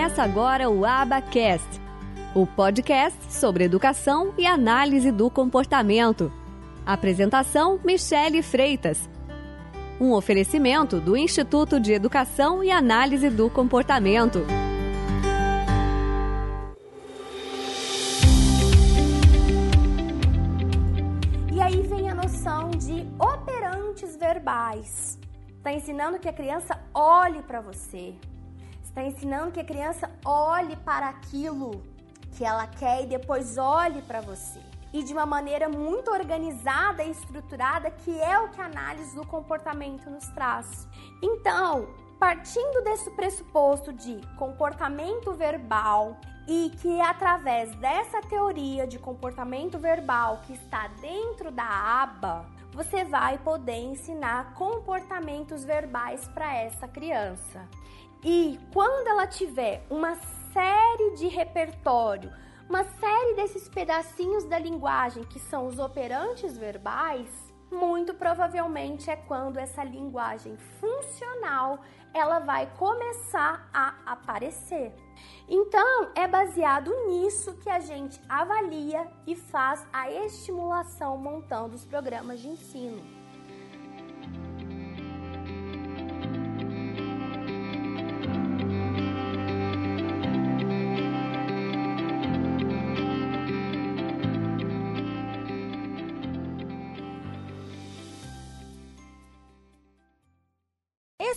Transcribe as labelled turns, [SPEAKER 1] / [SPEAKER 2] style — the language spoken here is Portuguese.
[SPEAKER 1] Começa agora o Abacast, o podcast sobre educação e análise do comportamento. Apresentação: Michele Freitas. Um oferecimento do Instituto de Educação e Análise do Comportamento.
[SPEAKER 2] E aí vem a noção de operantes verbais. Está ensinando que a criança olhe para você, está ensinando que a criança olhe para aquilo que ela quer e depois olhe para você. E de uma maneira muito organizada e estruturada, que é o que a análise do comportamento nos traz. Então, partindo desse pressuposto de comportamento verbal e que através dessa teoria de comportamento verbal que está dentro da aba, você vai poder ensinar comportamentos verbais para essa criança. E quando ela tiver uma série de repertório, uma série desses pedacinhos da linguagem que são os operantes verbais, muito provavelmente é quando essa linguagem funcional ela vai começar a aparecer. Então, é baseado nisso que a gente avalia e faz a estimulação montando os programas de ensino.